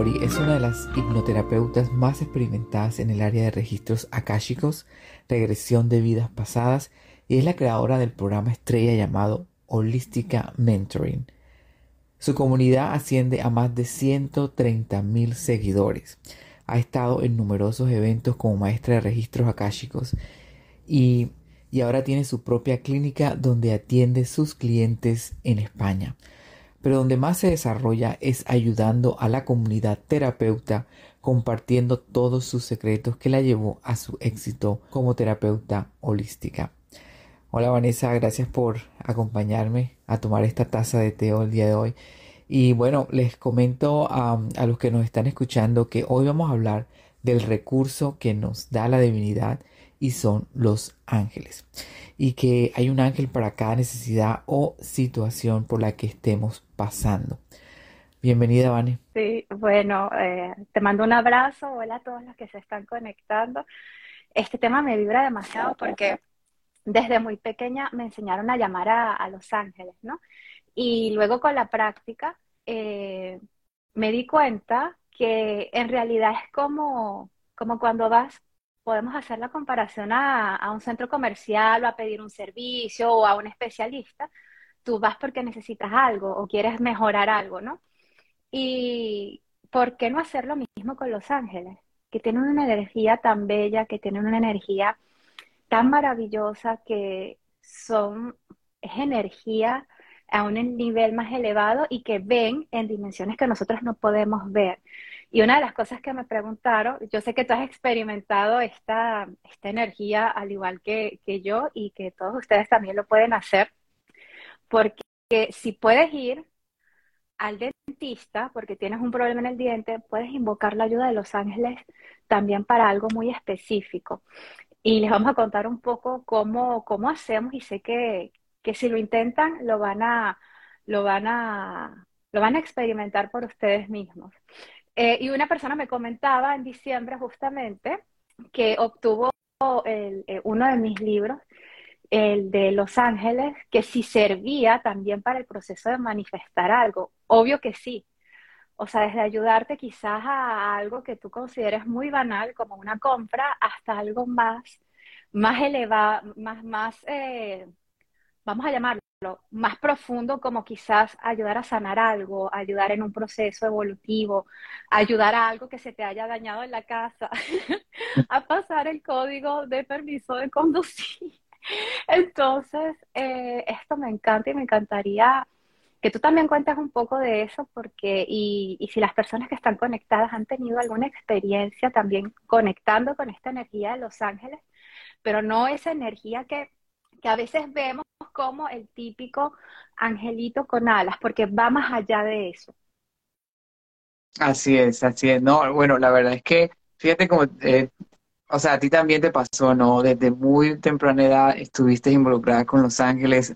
Es una de las hipnoterapeutas más experimentadas en el área de registros akáshicos, regresión de vidas pasadas y es la creadora del programa estrella llamado Holística Mentoring. Su comunidad asciende a más de 130 mil seguidores. Ha estado en numerosos eventos como maestra de registros akáshicos y, y ahora tiene su propia clínica donde atiende sus clientes en España pero donde más se desarrolla es ayudando a la comunidad terapeuta compartiendo todos sus secretos que la llevó a su éxito como terapeuta holística. Hola Vanessa, gracias por acompañarme a tomar esta taza de té el día de hoy. Y bueno, les comento a, a los que nos están escuchando que hoy vamos a hablar del recurso que nos da la divinidad y son los ángeles. Y que hay un ángel para cada necesidad o situación por la que estemos pasando. Bienvenida, Vani. Sí, bueno, eh, te mando un abrazo. Hola a todos los que se están conectando. Este tema me vibra demasiado porque desde muy pequeña me enseñaron a llamar a, los ángeles, ¿no? Y luego con la práctica eh, me di cuenta que en realidad es como, como cuando vas podemos hacer la comparación a, un centro comercial o a pedir un servicio o a un especialista. Tú vas porque necesitas algo o quieres mejorar algo, ¿no? Y ¿por qué no hacer lo mismo con los ángeles? Que tienen una energía tan bella, que tienen una energía tan maravillosa, que son, es energía a un nivel más elevado y que ven en dimensiones que nosotros no podemos ver. Y una de las cosas que me preguntaron, yo sé que tú has experimentado esta, esta energía al igual que, que yo y que todos ustedes también lo pueden hacer, porque si puedes ir al dentista porque tienes un problema en el diente, puedes invocar la ayuda de los ángeles también para algo muy específico. Y les vamos a contar un poco cómo, cómo hacemos y sé que, que si lo intentan lo van a, lo van a, lo van a experimentar por ustedes mismos. Eh, y una persona me comentaba en diciembre justamente que obtuvo eh, uno de mis libros, el de Los Ángeles, que si servía también para el proceso de manifestar algo. Obvio que sí. O sea, desde ayudarte quizás a algo que tú consideres muy banal, como una compra, hasta algo más, más elevado, más, más eh, vamos a llamarlo, más profundo, como quizás ayudar a sanar algo, ayudar en un proceso evolutivo, ayudar a algo que se te haya dañado en la casa, a pasar el código de permiso de conducir. Entonces, eh, esto me encanta y me encantaría que tú también cuentes un poco de eso, porque, y, y si las personas que están conectadas han tenido alguna experiencia también conectando con esta energía de los ángeles, pero no esa energía que que a veces vemos como el típico angelito con alas, porque va más allá de eso. Así es, así es. No, bueno, la verdad es que, fíjate como, eh, o sea, a ti también te pasó, ¿no? Desde muy temprana edad estuviste involucrada con Los Ángeles.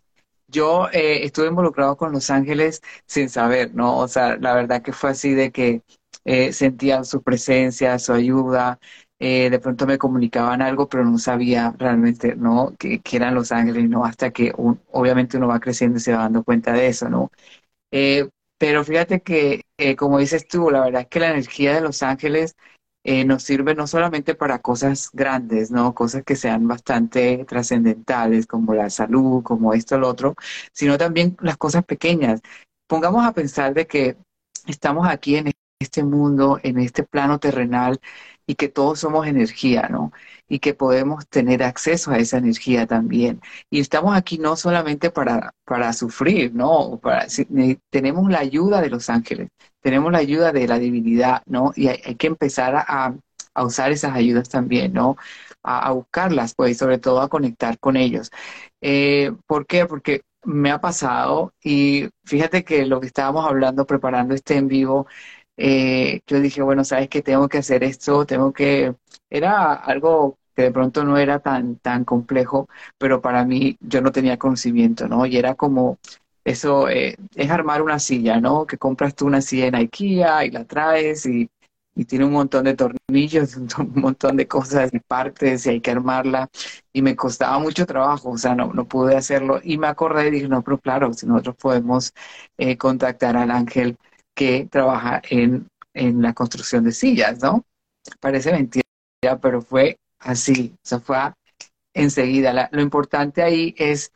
Yo eh, estuve involucrado con Los Ángeles sin saber, ¿no? O sea, la verdad que fue así de que eh, sentía su presencia, su ayuda, eh, de pronto me comunicaban algo, pero no sabía realmente, ¿no? Que, eran los ángeles, ¿no? Hasta que obviamente uno va creciendo y se va dando cuenta de eso, ¿no? Eh, pero fíjate que, eh, como dices tú, la verdad es que la energía de los ángeles nos sirve no solamente para cosas grandes, ¿no? Cosas que sean bastante trascendentales, como la salud, como esto, lo otro, sino también las cosas pequeñas. Pongamos a pensar de que estamos aquí en este mundo, en este plano terrenal, y que todos somos energía, ¿no? Y que podemos tener acceso a esa energía también. Y estamos aquí no solamente para, para sufrir, ¿no? Tenemos la ayuda de los ángeles, tenemos la ayuda de la divinidad, ¿no? Y hay, que empezar a, a, usar esas ayudas también, ¿no? A, buscarlas, pues, sobre todo a conectar con ellos. Eh, ¿Por qué? Porque me ha pasado y fíjate que lo que estábamos hablando preparando este en vivo, eh, yo dije, bueno, sabes que tengo que hacer esto, tengo que, era algo que de pronto no era tan, tan complejo, pero para mí yo no tenía conocimiento, ¿no? Y era como, eso eh, es armar una silla, ¿no? Que compras tú una silla en IKEA y la traes y, tiene un montón de tornillos, un montón de cosas y partes y hay que armarla. Y me costaba mucho trabajo, o sea, no, no pude hacerlo. Y me acordé y dije, no, pero claro, si nosotros podemos eh, contactar al ángel que trabaja en en la construcción de sillas, ¿no? Parece mentira, pero fue así, o sea, fue enseguida. lo importante ahí es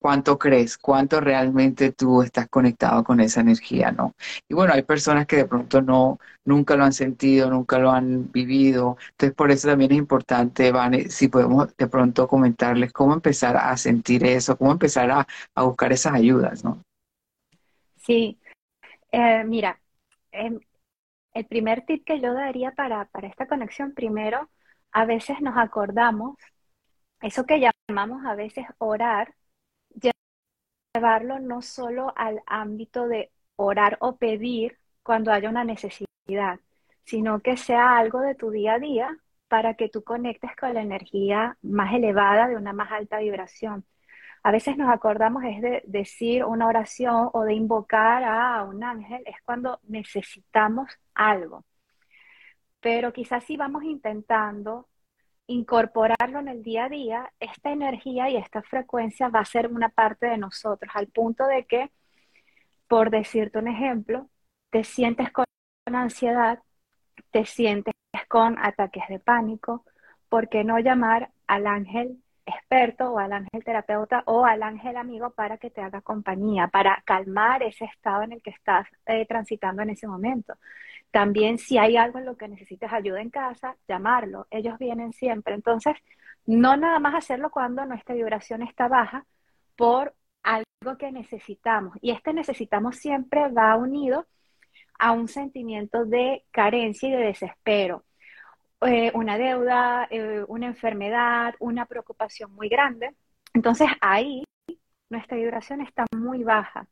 cuánto crees, cuánto realmente tú estás conectado con esa energía, ¿no? Y bueno, hay personas que de pronto no, nunca lo han sentido, nunca lo han vivido, entonces por eso también es importante, Vane, si podemos de pronto comentarles cómo empezar a sentir eso, cómo empezar a, buscar esas ayudas, ¿no? Sí, eh, mira, em, el primer tip que yo daría para, para esta conexión, primero, a veces nos acordamos, eso que llamamos a veces orar, llevarlo no solo al ámbito de orar o pedir cuando haya una necesidad, sino que sea algo de tu día a día para que tú conectes con la energía más elevada de una más alta vibración. A veces nos acordamos es de decir una oración o de invocar a un ángel, es cuando necesitamos algo. Pero quizás si vamos intentando incorporarlo en el día a día, esta energía y esta frecuencia va a ser una parte de nosotros, al punto de que, por decirte un ejemplo, te sientes con ansiedad, te sientes con ataques de pánico, ¿por qué no llamar al ángel experto o al ángel terapeuta o al ángel amigo para que te haga compañía, para calmar ese estado en el que estás eh, transitando en ese momento? También si hay algo en lo que necesites ayuda en casa, llamarlo. Ellos vienen siempre. Entonces, no nada más hacerlo cuando nuestra vibración está baja por algo que necesitamos. Y este necesitamos siempre va unido a un sentimiento de carencia y de desespero. Eh, una deuda, eh, una enfermedad, una preocupación muy grande. Entonces ahí nuestra vibración está muy baja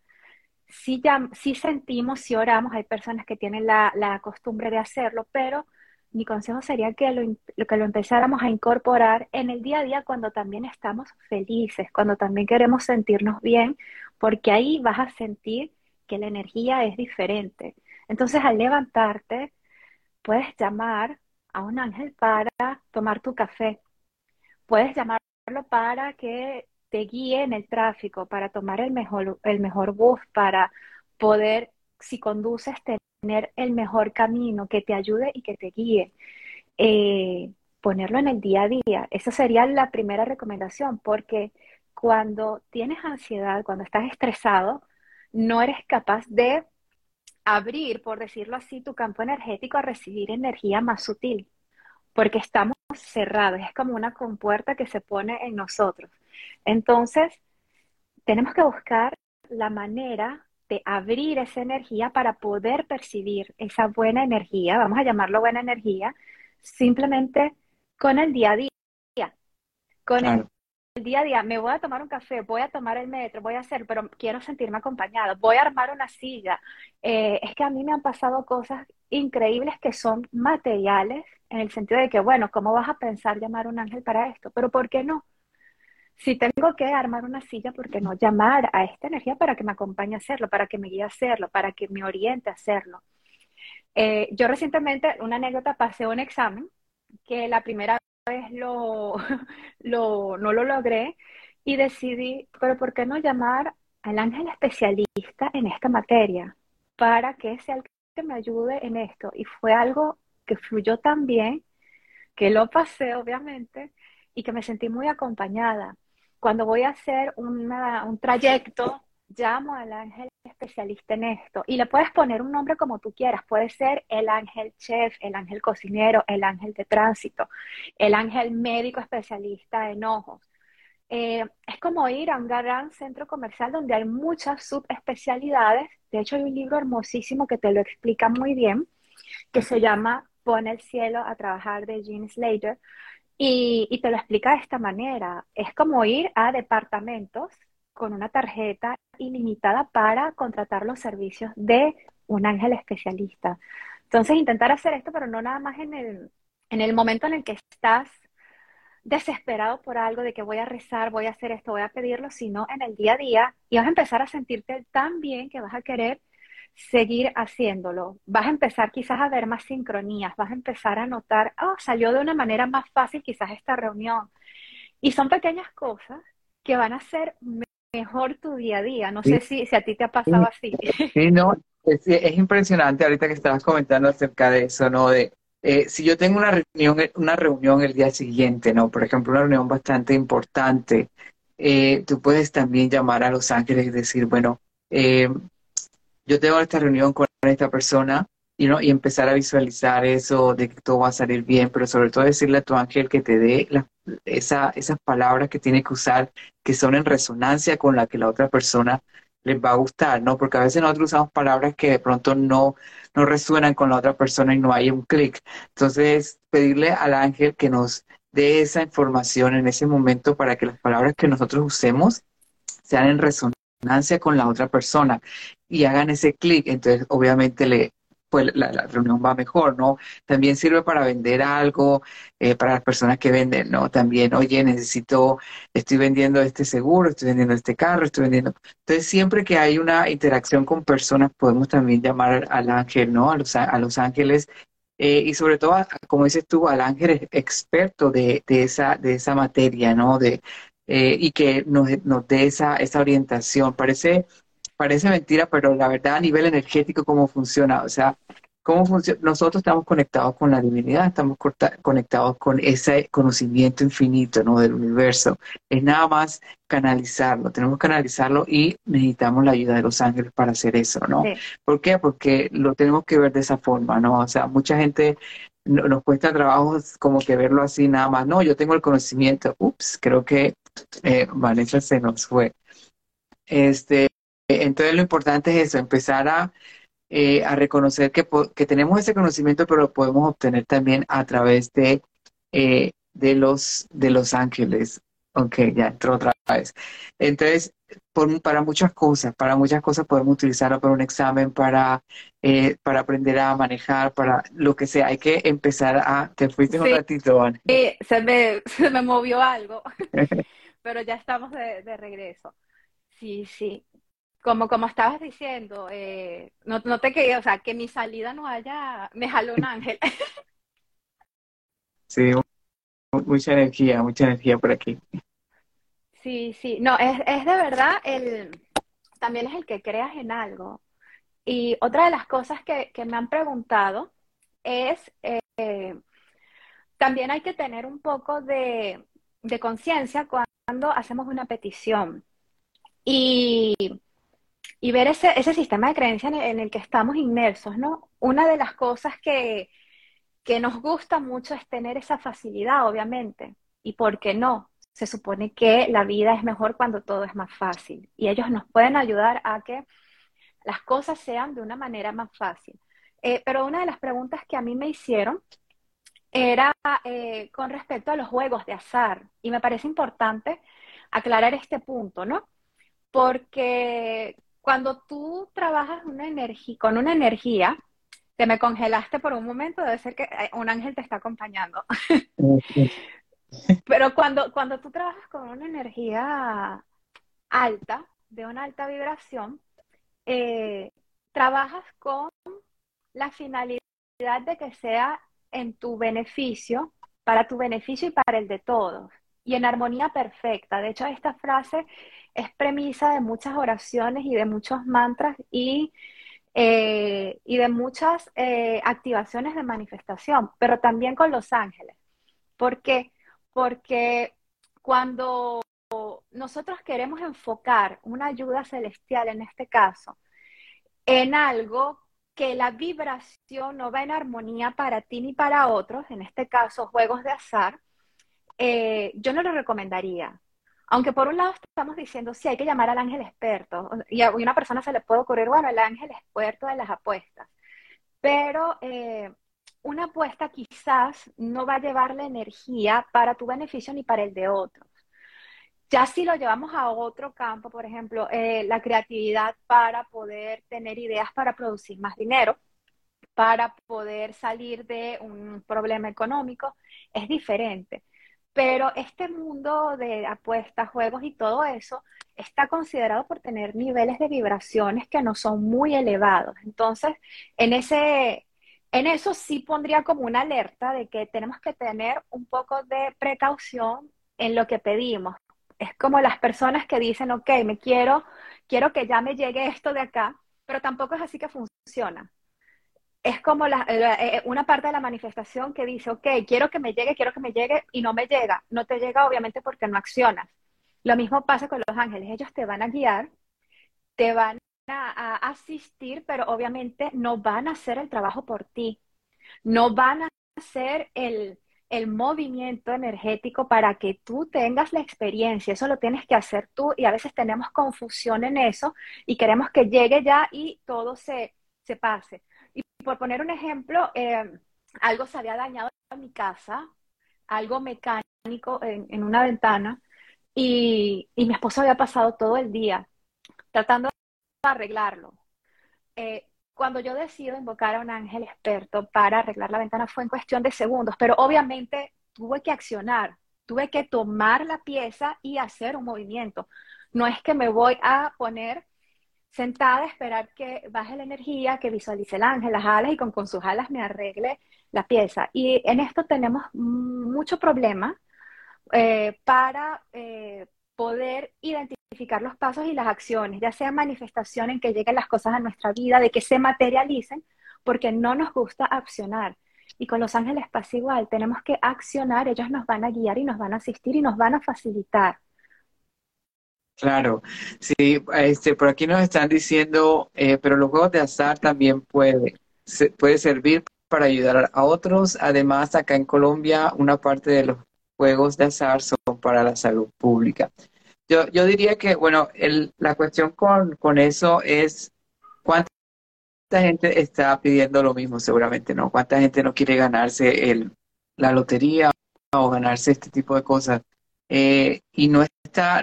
sí, ya, sí sentimos, sí oramos, hay personas que tienen la, la costumbre de hacerlo, pero mi consejo sería que lo, que lo empezáramos a incorporar en el día a día cuando también estamos felices, cuando también queremos sentirnos bien, porque ahí vas a sentir que la energía es diferente. Entonces, al levantarte, puedes llamar a un ángel para tomar tu café. Puedes llamarlo para que te guíe en el tráfico, para tomar el mejor, el mejor bus, para poder, si conduces, tener el mejor camino que te ayude y que te guíe. Eh, ponerlo en el día a día. Esa sería la primera recomendación, porque cuando tienes ansiedad, cuando estás estresado, no eres capaz de abrir, por decirlo así, tu campo energético a recibir energía más sutil, porque estamos cerrados, es como una compuerta que se pone en nosotros. Entonces, tenemos que buscar la manera de abrir esa energía para poder percibir esa buena energía, vamos a llamarlo buena energía, simplemente con el día a día. Con el, día a día, me voy a tomar un café, voy a tomar el metro, voy a hacer, pero quiero sentirme acompañado, voy a armar una silla. Eh, es que a mí me han pasado cosas increíbles que son materiales, en el sentido de que, bueno, ¿cómo vas a pensar llamar un ángel para esto? Pero ¿por qué no? Si tengo que armar una silla, ¿por qué no llamar a esta energía para que me acompañe a hacerlo, para que me guíe a hacerlo, para que me oriente a hacerlo? Eh, yo recientemente, una anécdota, pasé un examen que la primera lo, lo, no lo logré y decidí, pero ¿por qué no llamar al ángel especialista en esta materia para que sea el que me ayude en esto? Y fue algo que fluyó tan bien que lo pasé, obviamente, y que me sentí muy acompañada. Cuando voy a hacer un trayecto, llamo al ángel especialista en esto y le puedes poner un nombre como tú quieras. Puede ser el ángel chef, el ángel cocinero, el ángel de tránsito, el ángel médico especialista en ojos. Eh, es como ir a un gran centro comercial donde hay muchas subespecialidades. De hecho, hay un libro hermosísimo que te lo explica muy bien, que se llama Pon el cielo a trabajar de Jean Slater, y, te lo explica de esta manera. Es como ir a departamentos con una tarjeta ilimitada para contratar los servicios de un ángel especialista. Entonces, intentar hacer esto, pero no nada más en el, en el momento en el que estás desesperado por algo de que voy a rezar, voy a hacer esto, voy a pedirlo, sino en el día a día y vas a empezar a sentirte tan bien que vas a querer seguir haciéndolo. Vas a empezar quizás a ver más sincronías, vas a empezar a notar, oh, salió de una manera más fácil quizás esta reunión. Y son pequeñas cosas que van a hacer mejor tu día a día. No sé si, si a ti te ha pasado así. Sí, no, es, impresionante ahorita que estabas comentando acerca de eso, ¿no? De eh, si yo tengo una reunión, una reunión el día siguiente, ¿no? Por ejemplo, una reunión bastante importante, eh, tú puedes también llamar a los ángeles y decir, bueno, eh, yo tengo esta reunión con esta persona y, ¿no? y empezar a visualizar eso de que todo va a salir bien, pero sobre todo decirle a tu ángel que te dé esa, esas palabras que tiene que usar que son en resonancia con la que la otra persona les va a gustar, ¿no? Porque a veces nosotros usamos palabras que de pronto no, no resuenan con la otra persona y no hay un clic. Entonces, pedirle al ángel que nos dé esa información en ese momento para que las palabras que nosotros usemos sean en resonancia con la otra persona y hagan ese clic. Entonces, obviamente le, pues la, reunión va mejor, ¿no? También sirve para vender algo, eh, para las personas que venden, ¿no? También, oye, necesito, estoy vendiendo este seguro, estoy vendiendo este carro, estoy vendiendo. Entonces, siempre que hay una interacción con personas, podemos también llamar al ángel, ¿no? A los, a los ángeles. Eh, y sobre todo, como dices tú, al ángel experto de, de, esa, de esa materia, ¿no? De, eh, y que nos, nos dé esa, esa orientación. Parece parece mentira, pero la verdad a nivel energético, cómo funciona, o sea, cómo funciona, nosotros estamos conectados con la divinidad, estamos conectados con ese conocimiento infinito, ¿no? Del universo. Es nada más canalizarlo, tenemos que canalizarlo y necesitamos la ayuda de los ángeles para hacer eso, ¿no? ¿Por qué? Porque lo tenemos que ver de esa forma, ¿no? O sea, mucha gente nos cuesta trabajo como que verlo así nada más. No, yo tengo el conocimiento. Ups, creo que eh, Vanessa se nos fue. Este, entonces lo importante es eso, empezar a, eh, a reconocer que, que, tenemos ese conocimiento, pero lo podemos obtener también a través de, eh, de, los, de los ángeles. Ok, ya entró otra vez. Entonces, por, para muchas cosas, para muchas cosas podemos utilizarlo para un examen, para, eh, para aprender a manejar, para lo que sea. Hay que empezar a... Te fuiste un ratito, Ana. Sí, se me, se me movió algo, pero ya estamos de, de regreso. Sí, sí como, como estabas diciendo, eh, no, no te quería, o sea, que mi salida no haya, me jaló un ángel. Sí, mucha energía, mucha energía por aquí. Sí, sí, no, es, es de verdad el, también es el que creas en algo. Y otra de las cosas que, que me han preguntado es, eh, también hay que tener un poco de, de conciencia cuando hacemos una petición. Y y ver ese, ese sistema de creencias en el, que estamos inmersos, ¿no? Una de las cosas que, que nos gusta mucho es tener esa facilidad, obviamente. ¿Y por qué no? Se supone que la vida es mejor cuando todo es más fácil. Y ellos nos pueden ayudar a que las cosas sean de una manera más fácil. Eh, pero una de las preguntas que a mí me hicieron era eh, con respecto a los juegos de azar. Y me parece importante aclarar este punto, ¿no? Porque cuando tú trabajas una energía, con una energía, te me congelaste por un momento, debe ser que eh, un ángel te está acompañando. Pero cuando, cuando tú trabajas con una energía alta, de una alta vibración, eh, trabajas con la finalidad de que sea en tu beneficio, para tu beneficio y para el de todos, y en armonía perfecta. De hecho, esta frase es premisa de muchas oraciones y de muchos mantras y, eh, y de muchas eh, activaciones de manifestación, pero también con los ángeles. ¿Por qué? Porque cuando nosotros queremos enfocar una ayuda celestial, en este caso, en algo que la vibración no va en armonía para ti ni para otros, en este caso juegos de azar, eh, yo no lo recomendaría. Aunque por un lado estamos diciendo, sí, hay que llamar al ángel experto, y a una persona se le puede ocurrir, bueno, el ángel experto de las apuestas, pero eh, una apuesta quizás no va a llevar la energía para tu beneficio ni para el de otros. Ya si lo llevamos a otro campo, por ejemplo, eh, la creatividad para poder tener ideas para producir más dinero, para poder salir de un problema económico, es diferente. Pero este mundo de apuestas, juegos y todo eso está considerado por tener niveles de vibraciones que no son muy elevados. Entonces, en ese, en eso sí pondría como una alerta de que tenemos que tener un poco de precaución en lo que pedimos. Es como las personas que dicen, ok, me quiero, quiero que ya me llegue esto de acá, pero tampoco es así que funciona. Es como la, eh, una parte de la manifestación que dice, ok, quiero que me llegue, quiero que me llegue, y no me llega. No te llega obviamente porque no accionas. Lo mismo pasa con los ángeles. Ellos te van a guiar, te van a, asistir, pero obviamente no van a hacer el trabajo por ti. No van a hacer el, el movimiento energético para que tú tengas la experiencia. Eso lo tienes que hacer tú y a veces tenemos confusión en eso y queremos que llegue ya y todo se, se pase. Por poner un ejemplo, eh, algo se había dañado en mi casa, algo mecánico en, una ventana y, y, mi esposo había pasado todo el día tratando de arreglarlo. Eh, cuando yo decido invocar a un ángel experto para arreglar la ventana fue en cuestión de segundos, pero obviamente tuve que accionar, tuve que tomar la pieza y hacer un movimiento. No es que me voy a poner sentada a esperar que baje la energía, que visualice el ángel, las alas y con, con sus alas me arregle la pieza. Y en esto tenemos mucho problema eh, para eh, poder identificar los pasos y las acciones, ya sea manifestación en que lleguen las cosas a nuestra vida, de que se materialicen, porque no nos gusta accionar. Y con los ángeles pasa igual, tenemos que accionar, ellos nos van a guiar y nos van a asistir y nos van a facilitar. Claro, sí, este, por aquí nos están diciendo, eh, pero los juegos de azar también puede, puede servir para ayudar a otros. Además, acá en Colombia, una parte de los juegos de azar son para la salud pública. Yo, yo diría que, bueno, el, la cuestión con, con eso es cuánta gente está pidiendo lo mismo, seguramente, ¿no? ¿Cuánta gente no quiere ganarse el, la lotería o ganarse este tipo de cosas? Eh, y no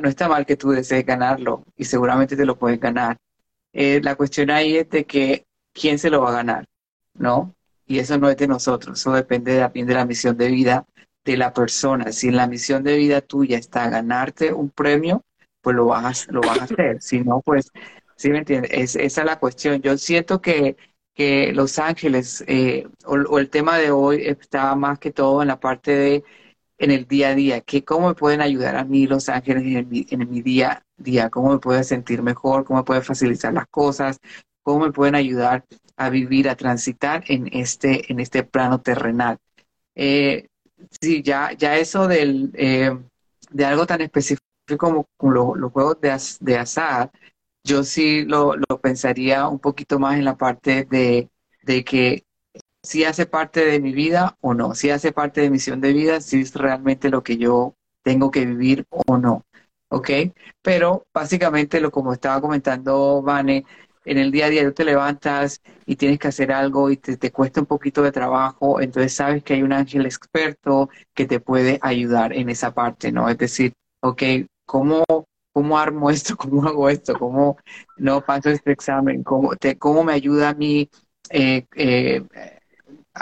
no está mal que tú desees ganarlo y seguramente te lo puedes ganar. Eh, la cuestión ahí es de que quién se lo va a ganar, ¿no? Y eso no es de nosotros, eso depende también de la misión de vida de la persona. Si en la misión de vida tuya está ganarte un premio, pues lo vas, lo vas a hacer. Si no, pues, ¿sí me entiendes? Es, esa es la cuestión. Yo siento que, que Los Ángeles, eh, o, el tema de hoy está más que todo en la parte de, en el día a día, que cómo me pueden ayudar a mí Los Ángeles en mi, en mi día a día, cómo me puede sentir mejor, cómo me puede facilitar las cosas, cómo me pueden ayudar a vivir, a transitar en este, en este plano terrenal. Eh, sí, ya, ya eso del, eh, de algo tan específico como, los juegos de, de, azar, yo sí lo, lo, pensaría un poquito más en la parte de, de que si hace parte de mi vida o no, si hace parte de mi misión de vida, si es realmente lo que yo tengo que vivir o no. ¿Ok? Pero básicamente, lo como estaba comentando Vane, en el día a día tú te levantas y tienes que hacer algo y te, cuesta un poquito de trabajo, entonces sabes que hay un ángel experto que te puede ayudar en esa parte, ¿no? Es decir, ok, ¿cómo, cómo armo esto? ¿Cómo hago esto? ¿Cómo no paso este examen? ¿Cómo, cómo me ayuda a mí eh, eh,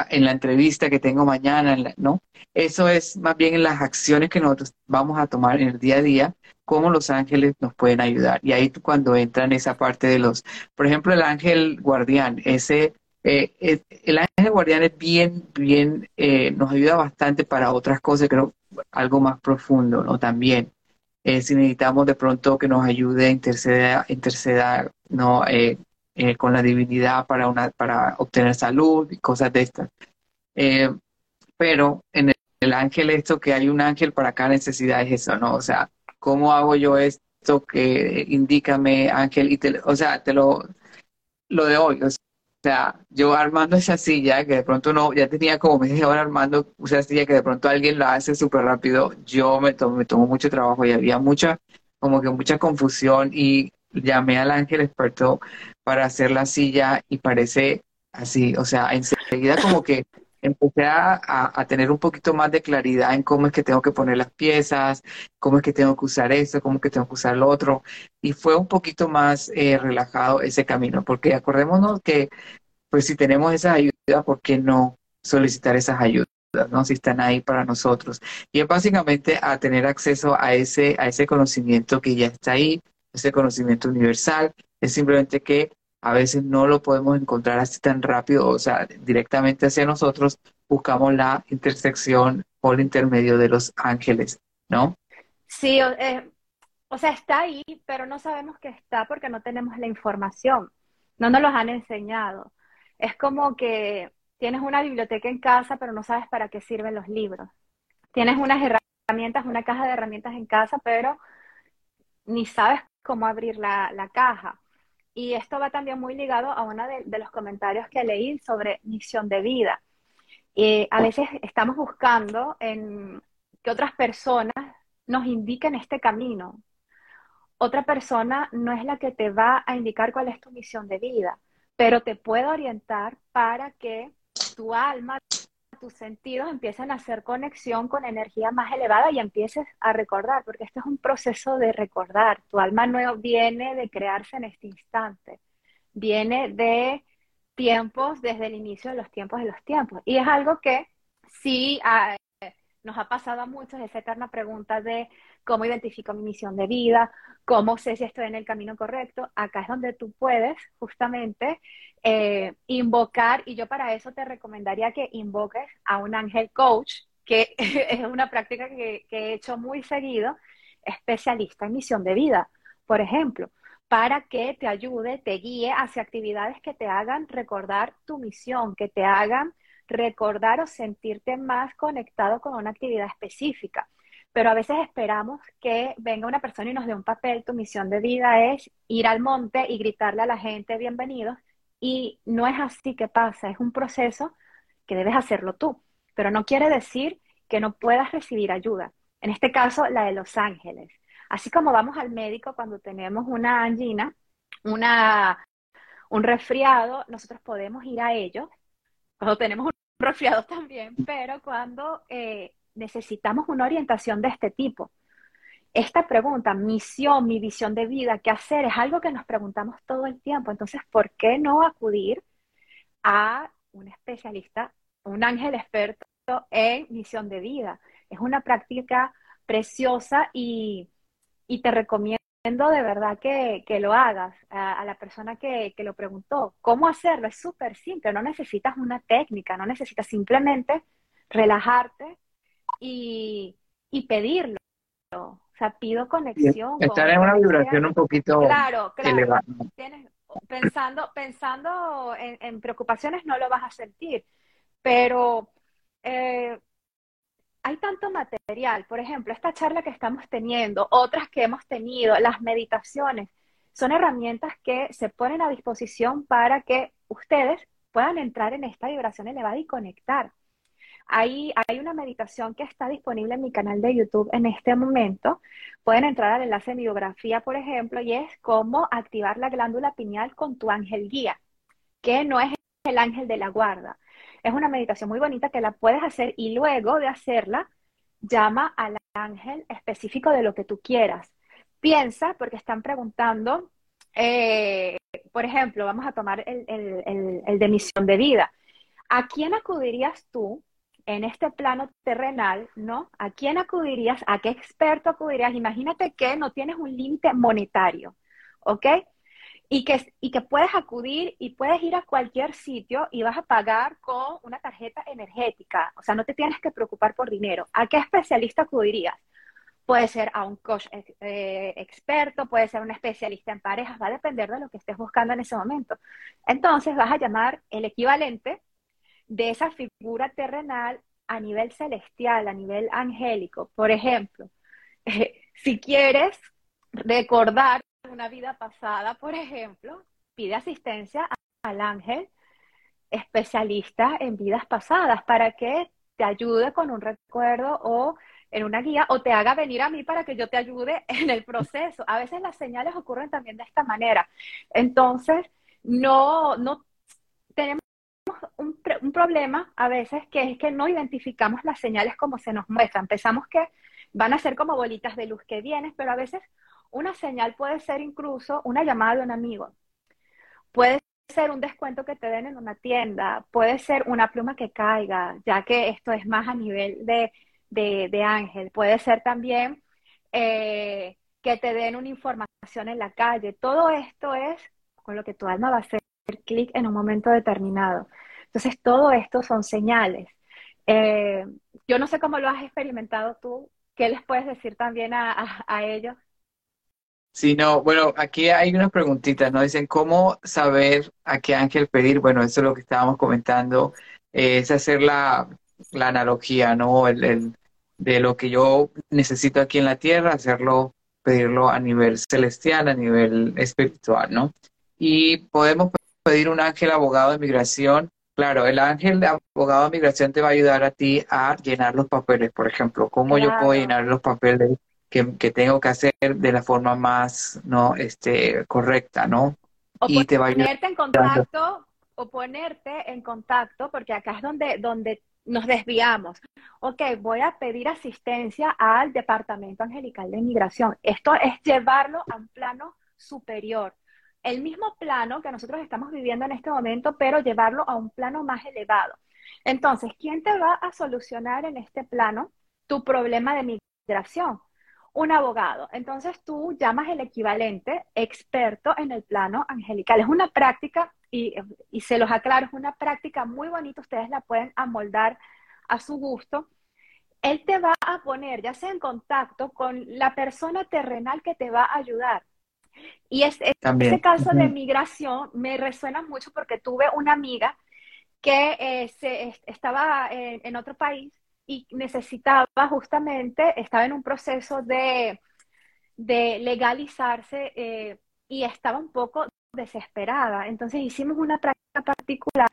en la entrevista que tengo mañana? ¿No? Eso es más bien en las acciones que nosotros vamos a tomar en el día a día cómo los ángeles nos pueden ayudar. Y ahí cuando entra en esa parte de los, por ejemplo, el ángel guardián, ese, eh, el ángel guardián es bien, bien, eh, nos ayuda bastante para otras cosas, creo, algo más profundo, ¿no? También. Eh, si necesitamos de pronto que nos ayude a interceder, interceder ¿no? Con la divinidad para, una, para obtener salud y cosas de estas. pero en el, el ángel, esto que hay un ángel para cada necesidad es eso, ¿no? O sea, ¿cómo hago yo esto? Que indícame, Ángel, y te, o sea, te lo, lo de hoy, o sea, yo armando esa silla, que de pronto no, ya tenía como media hora armando esa silla que de pronto alguien la hace súper rápido, yo me tomo, me tomo mucho trabajo y había mucha, como que mucha confusión y llamé al ángel experto para hacer la silla y parece así, o sea, enseguida como que empecé a, tener un poquito más de claridad en cómo es que tengo que poner las piezas, cómo es que tengo que usar esto, cómo es que tengo que usar lo otro. Y fue un poquito más eh, relajado ese camino, porque acordémonos que, pues si tenemos esas ayudas, ¿por qué no solicitar esas ayudas? ¿no? si están ahí para nosotros. Y es básicamente a tener acceso a ese, a ese conocimiento que ya está ahí, ese conocimiento universal. Es simplemente que a veces no lo podemos encontrar así tan rápido, o sea, directamente hacia nosotros, buscamos la intersección por intermedio de los ángeles, ¿no? Sí, eh, o sea, está ahí, pero no sabemos que está porque no tenemos la información. no nos los han enseñado. Es como que tienes una biblioteca en casa, pero no sabes para qué sirven los libros. Tienes unas herramientas, una caja de herramientas en casa, pero ni sabes cómo abrir la, caja. Y esto va también muy ligado a uno de, los comentarios que leí sobre misión de vida. Y a veces estamos buscando en que otras personas nos indiquen este camino. Otra persona no es la que te va a indicar cuál es tu misión de vida, pero te puede orientar para que tu alma, tus sentidos empiecen a hacer conexión con energía más elevada y empieces a recordar, porque este es un proceso de recordar. Tu alma no viene de crearse en este instante, viene de tiempos desde el inicio de los tiempos de los tiempos. Y es algo que sí ah, nos ha pasado a muchos, esa eterna pregunta de cómo identifico mi misión de vida, cómo sé si estoy en el camino correcto. Acá es donde tú puedes justamente eh, invocar, y yo para eso te recomendaría que invoques a un ángel coach, que es una práctica que, que he hecho muy seguido, especialista en misión de vida, por ejemplo para que te ayude, te guíe hacia actividades que te hagan recordar tu misión, que te hagan recordar o sentirte más conectado con una actividad específica. Pero a veces esperamos que venga una persona y nos dé un papel. Tu misión de vida es ir al monte y gritarle a la gente bienvenidos. Y no es así que pasa, es un proceso que debes hacerlo tú. Pero no quiere decir que no puedas recibir ayuda. En este caso, la de Los Ángeles. Así como vamos al médico cuando tenemos una angina, una, un resfriado, nosotros podemos ir a ellos cuando tenemos un resfriado también, pero cuando eh, necesitamos una orientación de este tipo. Esta pregunta, misión, mi visión de vida, qué hacer, es algo que nos preguntamos todo el tiempo. Entonces, ¿por qué no acudir a un especialista, un ángel experto en misión de vida? Es una práctica preciosa y, te recomiendo de verdad que, lo hagas a, la persona que, que, lo preguntó. ¿Cómo hacerlo? Es súper simple, no necesitas una técnica, no necesitas simplemente relajarte y, pedirlo. O sea, pido conexión. Estar en una vibración un poquito claro, claro. pensando pensando en, preocupaciones no lo vas a sentir, pero eh, hay tanto material. Por ejemplo, esta charla que estamos teniendo, otras que hemos tenido, las meditaciones, son herramientas que se ponen a disposición para que ustedes puedan entrar en esta vibración elevada y conectar. Hay, una meditación que está disponible en mi canal de YouTube en este momento. Pueden entrar al enlace de mi biografía, por ejemplo, y es cómo activar la glándula pineal con tu ángel guía, que no es el ángel de la guarda. Es una meditación muy bonita que la puedes hacer y luego de hacerla, llama al ángel específico de lo que tú quieras. Piensa, porque están preguntando, eh, por ejemplo, vamos a tomar el, el de misión de vida. ¿A quién acudirías tú en este plano terrenal, ¿no? ¿A quién acudirías? ¿A qué experto acudirías? Imagínate que no tienes un límite monetario, ¿ok? Y que, y que puedes acudir y puedes ir a cualquier sitio y vas a pagar con una tarjeta energética. O sea, no te tienes que preocupar por dinero. ¿A qué especialista acudirías? Puede ser a un coach eh, experto, puede ser un especialista en parejas, va a depender de lo que estés buscando en ese momento. Entonces vas a llamar el equivalente de esa figura terrenal a nivel celestial, a nivel angélico. Por ejemplo, si quieres recordar una vida pasada, por ejemplo, pide asistencia al ángel especialista en vidas pasadas para que te ayude con un recuerdo o en una guía o te haga venir a mí para que yo te ayude en el proceso. A veces las señales ocurren también de esta manera. Entonces, no, no un, problema a veces que es que no identificamos las señales como se nos muestran. Pensamos que van a ser como bolitas de luz que vienen, pero a veces una señal puede ser incluso una llamada de un amigo. Puede ser un descuento que te den en una tienda, puede ser una pluma que caiga, ya que esto es más a nivel de, de, ángel. Puede ser también eh, que te den una información en la calle. Todo esto es con lo que tu alma va a hacer clic en un momento determinado. Entonces, todo esto son señales. Eh, yo no sé cómo lo has experimentado tú, ¿qué les puedes decir también a, ellos? Sí, no, bueno, aquí hay unas preguntitas, ¿no? Dicen, ¿cómo saber a qué ángel pedir? Bueno, eso es lo que estábamos comentando, eh, es hacer la, la analogía, ¿no? El, el- de lo que yo necesito aquí en la tierra, hacerlo, pedirlo a nivel celestial, a nivel espiritual, ¿no? Y podemos pedir un ángel abogado de migración. Claro, el ángel de abogado de migración te va a ayudar a ti a llenar los papeles, por ejemplo, cómo yo puedo llenar los papeles que, que tengo que hacer de la forma más, ¿no? Este, correcta, ¿no? O Y te va a ayudar. ponerte en contacto, o ponerte en contacto, porque acá es donde, donde nos desviamos. Ok, voy a pedir asistencia al Departamento Angelical de Inmigración. Esto es llevarlo a un plano superior. El mismo plano que nosotros estamos viviendo en este momento, pero llevarlo a un plano más elevado. Entonces, ¿quién te va a solucionar en este plano tu problema de migración? un abogado. Entonces tú llamas el equivalente experto en el plano angelical. Es una práctica, y, se los aclaro, es una práctica muy bonita, ustedes la pueden amoldar a su gusto. Él te va a poner ya sea en contacto con la persona terrenal que te va a ayudar. Y es, ese También. caso de migración me resuena mucho porque tuve una amiga que eh, se, est- estaba en, en otro país y necesitaba justamente, estaba en un proceso de, de legalizarse eh, y estaba un poco desesperada. Entonces hicimos una práctica particular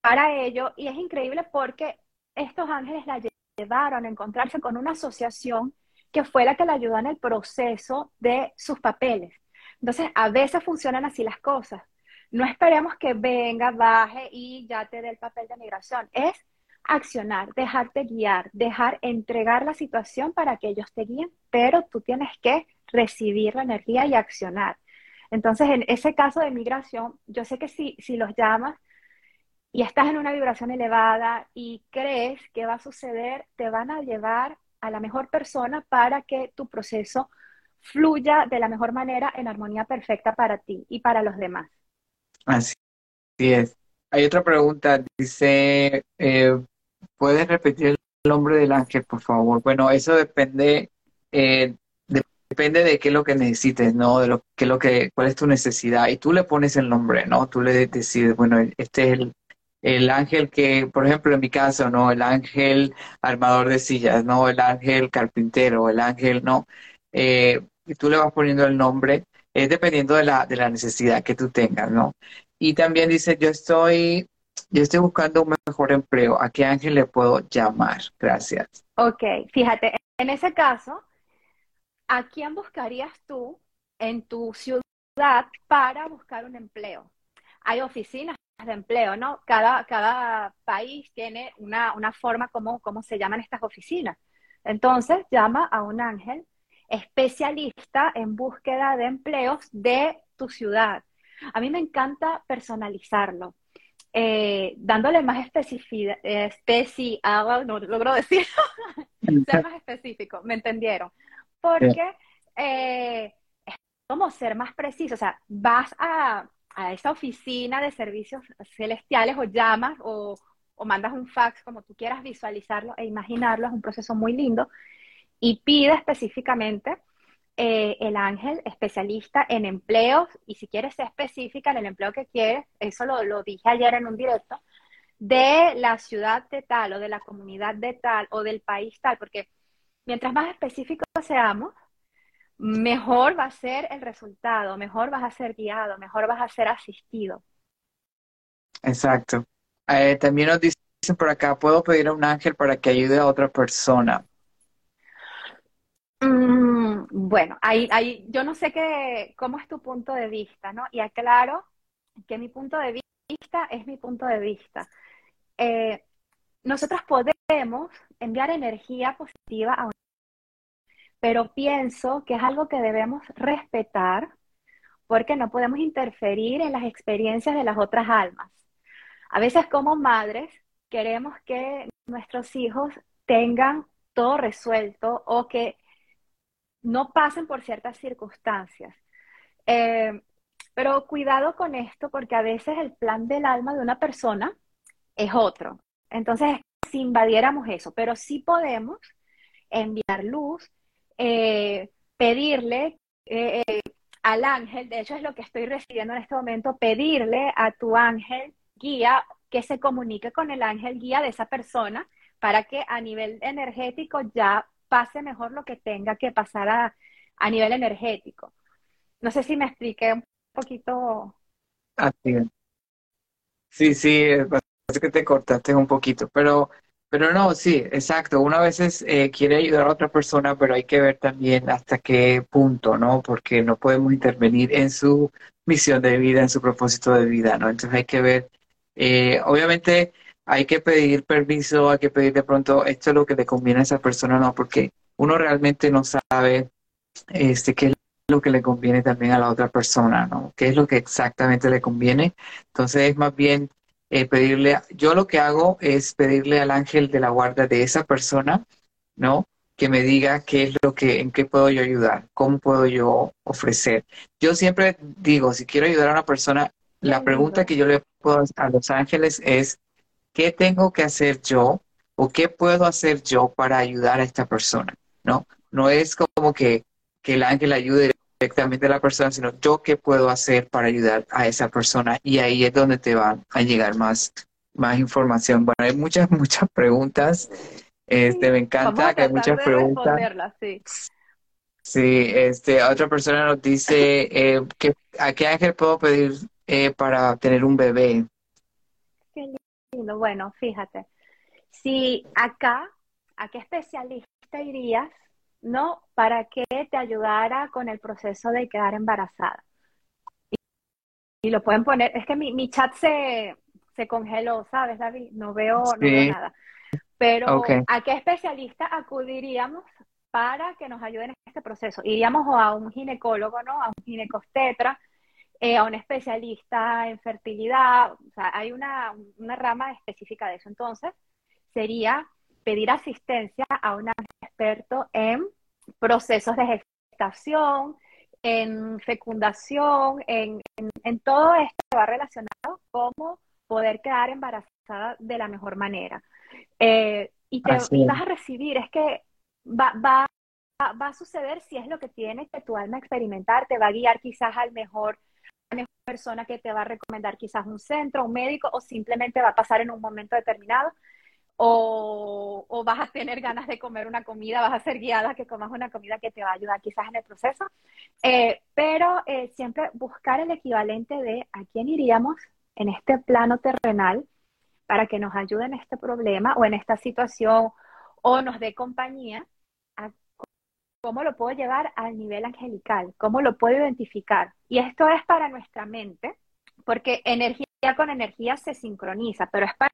para ello y es increíble porque estos ángeles la lle- llevaron a encontrarse con una asociación que fue la que la ayudó en el proceso de sus papeles. Entonces, a veces funcionan así las cosas. No esperemos que venga, baje y ya te dé el papel de migración. Es accionar, dejarte guiar, dejar entregar la situación para que ellos te guíen, pero tú tienes que recibir la energía y accionar. Entonces, en ese caso de migración, yo sé que si, si los llamas y estás en una vibración elevada y crees que va a suceder, te van a llevar a la mejor persona para que tu proceso fluya de la mejor manera en armonía perfecta para ti y para los demás. Así es. Hay otra pregunta, dice, eh, ¿puedes repetir el nombre del ángel, por favor? Bueno, eso depende, eh, de- depende de qué es lo que necesites, ¿no? De lo qué es lo que, cuál es tu necesidad. Y tú le pones el nombre, ¿no? Tú le decides, bueno, este es el ángel que, por ejemplo, en mi caso, ¿no? El ángel armador de sillas, ¿no? El ángel carpintero, el ángel, ¿no? Eh, y tú le vas poniendo el nombre, es dependiendo de la, de la necesidad que tú tengas, ¿no? Y también dice, yo estoy, yo estoy buscando un mejor empleo. ¿A qué ángel le puedo llamar? Gracias. Ok, fíjate, en ese caso, ¿a quién buscarías tú en tu ciudad para buscar un empleo? Hay oficinas de empleo, ¿no? Cada, cada país tiene una, una forma como, cómo se llaman estas oficinas. Entonces, llama a un ángel especialista en búsqueda de empleos de tu ciudad. A mí me encanta personalizarlo, eh, dándole más especificidad, especi, ah, no logro decir, ser más específico, ¿me entendieron? Porque eh, es como ser más preciso, o sea, vas a, a esa oficina de servicios celestiales o llamas o, o mandas un fax, como tú quieras visualizarlo e imaginarlo, es un proceso muy lindo, y pide específicamente eh, el ángel especialista en empleos, y si quieres ser específica en el empleo que quieres, eso lo, lo dije ayer en un directo, de la ciudad de tal o de la comunidad de tal o del país tal, porque mientras más específicos seamos, mejor va a ser el resultado, mejor vas a ser guiado, mejor vas a ser asistido. Exacto. Eh, también nos dicen por acá, ¿puedo pedir a un ángel para que ayude a otra persona? Mm, bueno, ahí, ahí, yo no sé qué, cómo es tu punto de vista, ¿no? Y aclaro que mi punto de vista es mi punto de vista. Eh, nosotros podemos enviar energía positiva a un pero pienso que es algo que debemos respetar porque no podemos interferir en las experiencias de las otras almas. A veces como madres queremos que nuestros hijos tengan todo resuelto o que no pasen por ciertas circunstancias. Eh, pero cuidado con esto porque a veces el plan del alma de una persona es otro. Entonces, si invadiéramos eso, pero sí podemos enviar luz, eh, pedirle eh, al ángel, de hecho es lo que estoy recibiendo en este momento, pedirle a tu ángel guía que se comunique con el ángel guía de esa persona para que a nivel energético ya pase mejor lo que tenga que pasar a, a nivel energético. No sé si me expliqué un poquito. Sí, sí, parece que te cortaste un poquito, pero, pero no, sí, exacto. Una veces eh, quiere ayudar a otra persona, pero hay que ver también hasta qué punto, ¿no? Porque no podemos intervenir en su misión de vida, en su propósito de vida, ¿no? Entonces hay que ver, eh, obviamente hay que pedir permiso, hay que pedir de pronto esto es lo que le conviene a esa persona, ¿no? Porque uno realmente no sabe este, qué es lo que le conviene también a la otra persona, ¿no? ¿Qué es lo que exactamente le conviene? Entonces es más bien eh, pedirle, yo lo que hago es pedirle al ángel de la guarda de esa persona, ¿no? Que me diga qué es lo que, en qué puedo yo ayudar, cómo puedo yo ofrecer. Yo siempre digo, si quiero ayudar a una persona, la pregunta que yo le puedo a los ángeles es, ¿qué tengo que hacer yo o qué puedo hacer yo para ayudar a esta persona? ¿No? No es como que, que el ángel ayude directamente a la persona, sino yo qué puedo hacer para ayudar a esa persona. Y ahí es donde te va a llegar más, más información. Bueno, hay muchas, muchas preguntas. Este, me encanta que hay muchas preguntas. Sí. sí, este, otra persona nos dice, eh, que, ¿a qué ángel puedo pedir eh, para tener un bebé? Lindo. Bueno, fíjate, si acá, ¿a qué especialista irías ¿no? Para que te ayudara con el proceso de quedar embarazada. Y, lo pueden poner, es que mi, chat se, se, congeló, ¿sabes, David? No veo, no veo nada. Pero, ¿a qué especialista acudiríamos para que nos ayuden en este proceso? Iríamos a un ginecólogo, ¿no? A un ginecostetra, eh, a un especialista en fertilidad, o sea, hay una, una rama específica de eso. Entonces, sería pedir asistencia a un experto en procesos de gestación, en fecundación, en, todo esto que va relacionado cómo poder quedar embarazada de la mejor manera. Eh, y te vas a recibir, es que va, va, va a suceder si es lo que tienes que tu alma experimentar, te va a guiar quizás al mejor mejor persona que te va a recomendar quizás un centro, un médico o simplemente va a pasar en un momento determinado o, vas a tener ganas de comer una comida, vas a ser guiada que comas una comida que te va a ayudar quizás en el proceso, eh, pero eh, siempre buscar el equivalente de a quién iríamos en este plano terrenal para que nos ayude en este problema o en esta situación o nos dé compañía, cómo lo puedo llevar al nivel angelical, cómo lo puedo identificar. Y esto es para nuestra mente, porque energía con energía se sincroniza, pero es para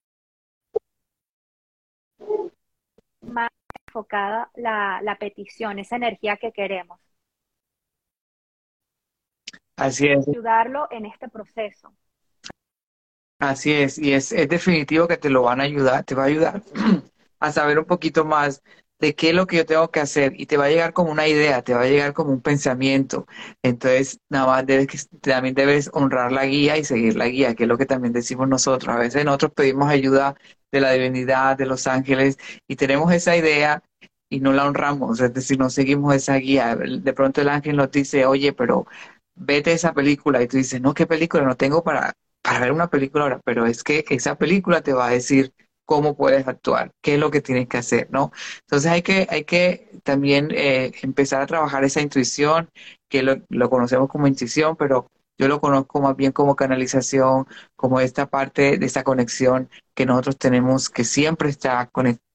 más enfocada la, la petición, esa energía que queremos. Así es. Ayudarlo en este proceso. Así es, y es, es definitivo que te lo van a ayudar, te va a ayudar a saber un poquito más de qué es lo que yo tengo que hacer y te va a llegar como una idea, te va a llegar como un pensamiento. Entonces, nada más debes también debes honrar la guía y seguir la guía, que es lo que también decimos nosotros. A veces nosotros pedimos ayuda de la divinidad, de los ángeles y tenemos esa idea y no la honramos, es decir, no seguimos esa guía. De pronto el ángel nos dice, "Oye, pero vete a esa película" y tú dices, "No, ¿qué película? No tengo para para ver una película ahora", pero es que esa película te va a decir cómo puedes actuar, qué es lo que tienes que hacer, ¿no? Entonces hay que, hay que también eh, empezar a trabajar esa intuición, que lo, conocemos como intuición, pero yo lo conozco más bien como canalización, como esta parte de esa conexión que nosotros tenemos, que siempre, está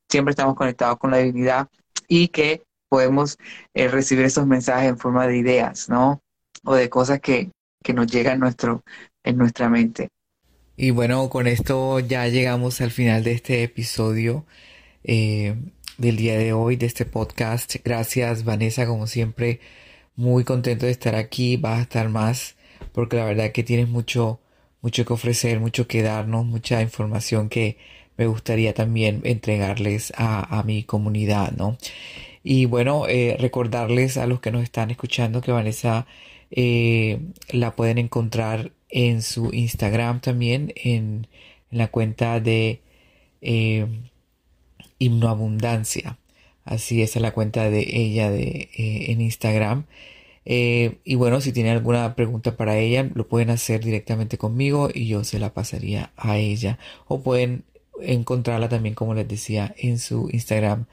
siempre estamos conectados con la divinidad y que podemos eh, recibir esos mensajes en forma de ideas, ¿no? O de cosas que, que nos llegan nuestro, en nuestra mente. Y bueno, con esto ya llegamos al final de este episodio eh, del día de hoy, de este podcast. Gracias Vanessa, como siempre, muy contento de estar aquí. Vas a estar más porque la verdad que tienes mucho, mucho que ofrecer, mucho que darnos, mucha información que me gustaría también entregarles a, mi comunidad, ¿no? Y bueno, eh, recordarles a los que nos están escuchando que Vanessa eh, la pueden encontrar en su Instagram también, en, la cuenta de eh, Himnoabundancia. Así es la cuenta de ella de, eh, en Instagram. Eh, y bueno, si tienen alguna pregunta para ella, lo pueden hacer directamente conmigo y yo se la pasaría a ella. O pueden encontrarla también, como les decía, en su Instagram,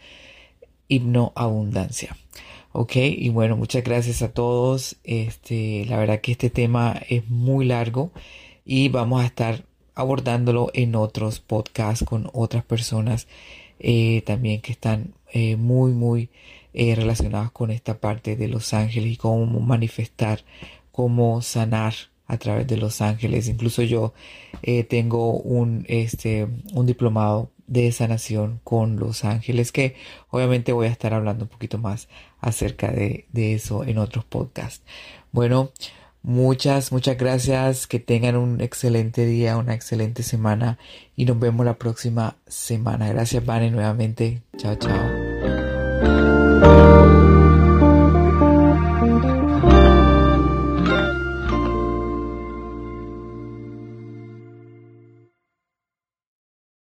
Hipnoabundancia. Ok, y bueno, muchas gracias a todos. Este, la verdad que este tema es muy largo y vamos a estar abordándolo en otros podcasts con otras personas eh, también que están eh, muy, muy eh, relacionadas con esta parte de los ángeles y cómo manifestar, cómo sanar a través de los ángeles. Incluso yo tengo un, este, un diplomado de sanación con los ángeles que obviamente voy a estar hablando un poquito más acerca de, de eso en otros podcasts. Bueno, Muchas, muchas gracias. Que tengan un excelente día, una excelente semana y nos vemos la próxima semana. Gracias, Vane, nuevamente. Chao, chao.